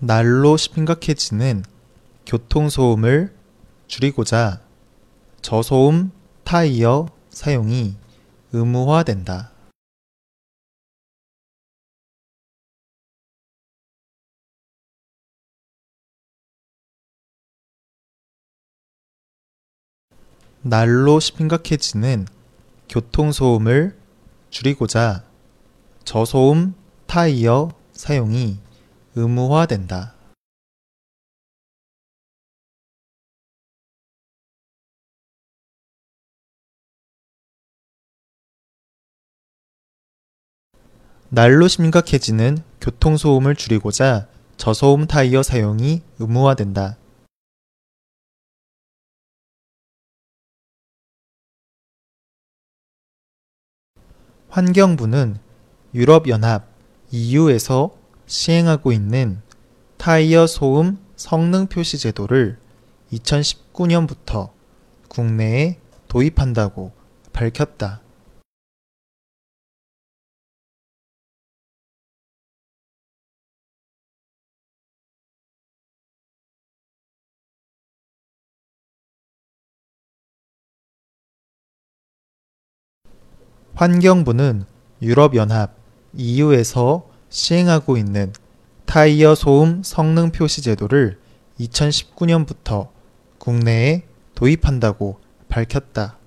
날로 심각해지는 교통소음을 줄이고자 저소음 타이어 사용이 의무화된다. 날로 심각해지는 교통소음을 줄이고자 저소음 타이어 사용이 의무화된다. 날로 심각해지는 교통소음을 줄이고자 저소음 타이어 사용이 의무화된다. 환경부는 유럽연합 EU에서 시행하고 있는 타이어 소음 성능 표시 제도를 2019년부터 국내에 도입한다고 밝혔다. 환경부는 유럽연합 EU에서 시행하고 있는 타이어 소음 성능 표시 제도를 2019년부터 국내에 도입한다고 밝혔다.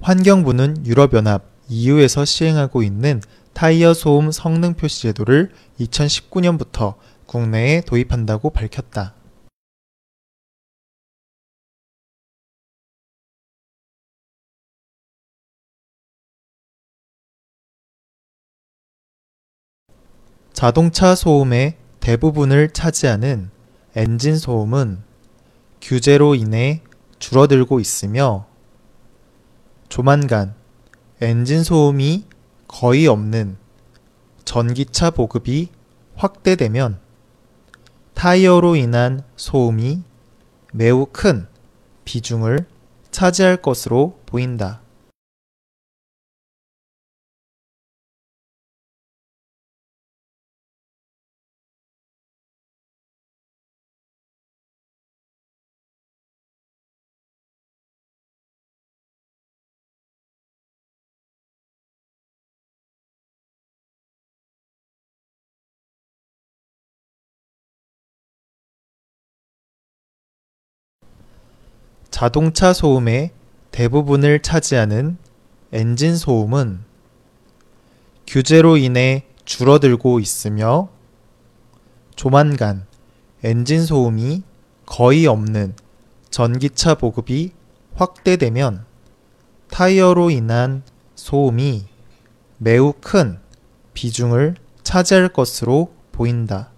환경부는 유럽연합 EU에서 시행하고 있는 타이어 소음 성능 표시 제도를 2019년부터 국내에 도입한다고 밝혔다. 자동차 소음의 대부분을 차지하는 엔진 소음은 규제로 인해 줄어들고 있으며 조만간 엔진 소음이 거의 없는 전기차 보급이 확대되면 타이어로 인한 소음이 매우 큰 비중을 차지할 것으로 보인다. 자동차 소음의 대부분을 차지하는 엔진 소음은 규제로 인해 줄어들고 있으며 조만간 엔진 소음이 거의 없는 전기차 보급이 확대되면 타이어로 인한 소음이 매우 큰 비중을 차지할 것으로 보인다.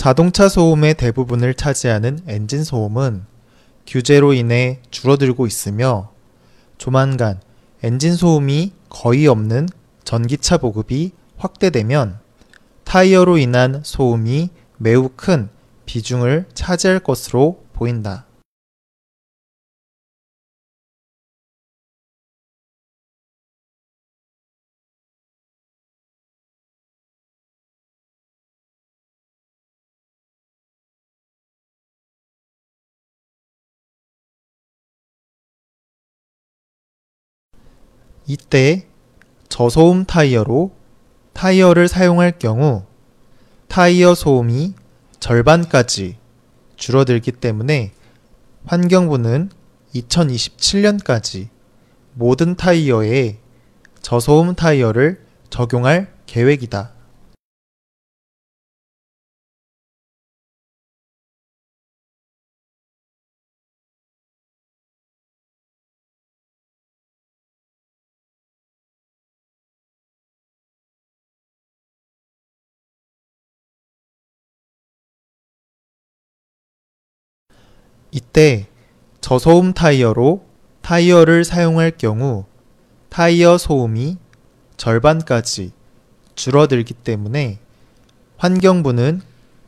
자동차 소음의 대부분을 차지하는 엔진 소음은 규제로 인해 줄어들고 있으며 조만간 엔진 소음이 거의 없는 전기차 보급이 확대되면 타이어로 인한 소음이 매우 큰 비중을 차지할 것으로 보인다. 이때 저소음 타이어로 타이어를 사용할 경우 타이어 소음이 절반까지 줄어들기 때문에 환경부는 2027년까지 모든 타이어에 저소음 타이어를 적용할 계획이다. 이때 저소음 타이어로 타이어를 사용할 경우 타이어 소음이 절반까지 줄어들기 때문에 환경부는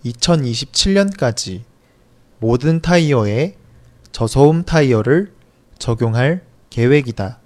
2027년까지 모든 타이어에 저소음 타이어를 적용할 계획이다.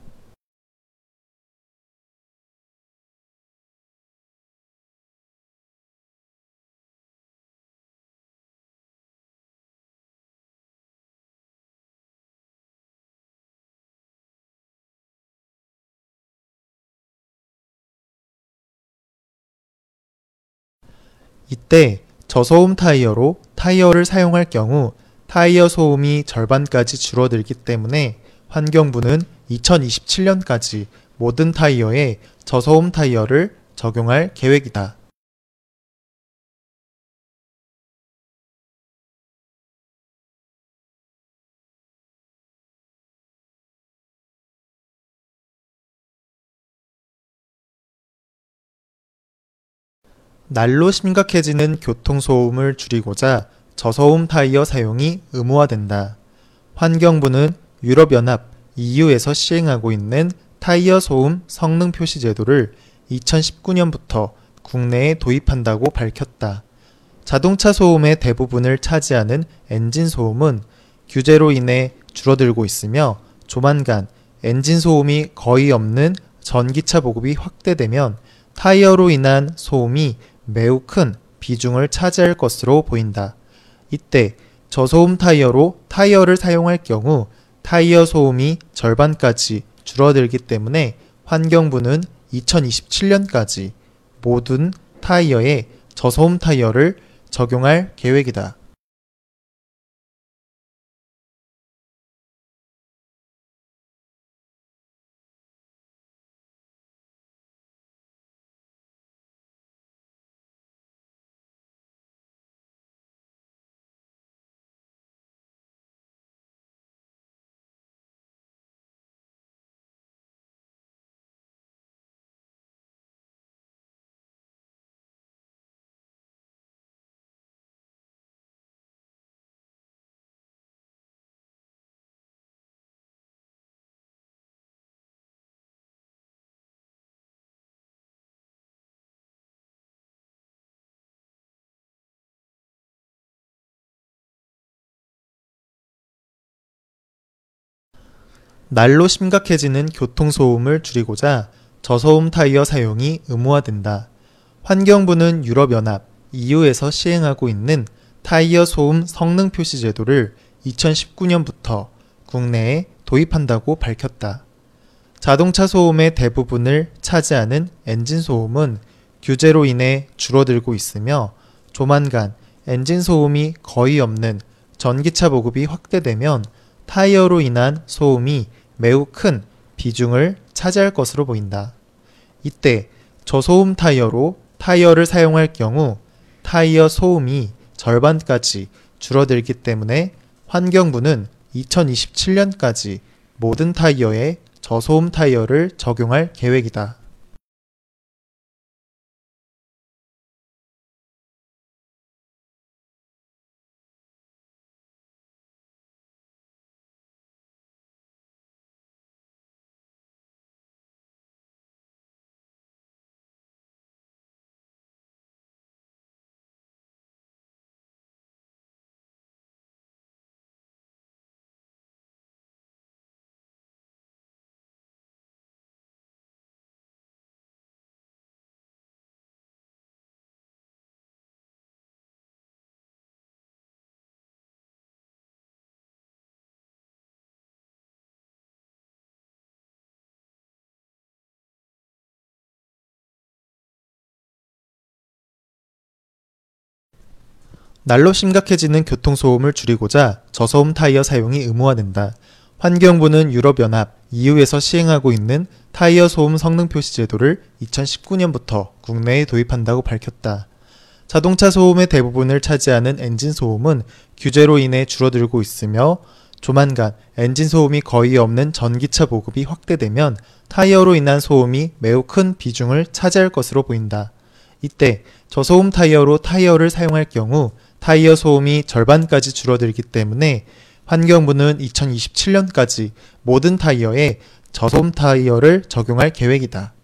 이때 저소음 타이어로 타이어를 사용할 경우 타이어 소음이 절반까지 줄어들기 때문에 환경부는 2027년까지 모든 타이어에 저소음 타이어를 적용할 계획이다. 날로 심각해지는 교통소음을 줄이고자 저소음 타이어 사용이 의무화된다. 환경부는 유럽연합 EU에서 시행하고 있는 타이어 소음 성능 표시 제도를 2019년부터 국내에 도입한다고 밝혔다. 자동차 소음의 대부분을 차지하는 엔진 소음은 규제로 인해 줄어들고 있으며 조만간 엔진 소음이 거의 없는 전기차 보급이 확대되면 타이어로 인한 소음이 매우 큰 비중을 차지할 것으로 보인다. 이때 저소음 타이어로 타이어를 사용할 경우 타이어 소음이 절반까지 줄어들기 때문에 환경부는 2027년까지 모든 타이어에 저소음 타이어를 적용할 계획이다. 날로 심각해지는 교통소음을 줄이고자 저소음 타이어 사용이 의무화된다. 환경부는 유럽연합 EU에서 시행하고 있는 타이어 소음 성능 표시 제도를 2019년부터 국내에 도입한다고 밝혔다. 자동차 소음의 대부분을 차지하는 엔진 소음은 규제로 인해 줄어들고 있으며 조만간 엔진 소음이 거의 없는 전기차 보급이 확대되면 타이어로 인한 소음이 매우 큰 비중을 차지할 것으로 보인다. 이때 저소음 타이어로 타이어를 사용할 경우 타이어 소음이 절반까지 줄어들기 때문에 환경부는 2027년까지 모든 타이어에 저소음 타이어를 적용할 계획이다. 날로 심각해지는 교통소음을 줄이고자 저소음 타이어 사용이 의무화된다. 환경부는 유럽연합 EU에서 시행하고 있는 타이어 소음 성능 표시 제도를 2019년부터 국내에 도입한다고 밝혔다. 자동차 소음의 대부분을 차지하는 엔진 소음은 규제로 인해 줄어들고 있으며 조만간 엔진 소음이 거의 없는 전기차 보급이 확대되면 타이어로 인한 소음이 매우 큰 비중을 차지할 것으로 보인다. 이때 저소음 타이어로 타이어를 사용할 경우 타이어 소음이 절반까지 줄어들기 때문에 환경부는 2027년까지 모든 타이어에 저소음 타이어를 적용할 계획이다.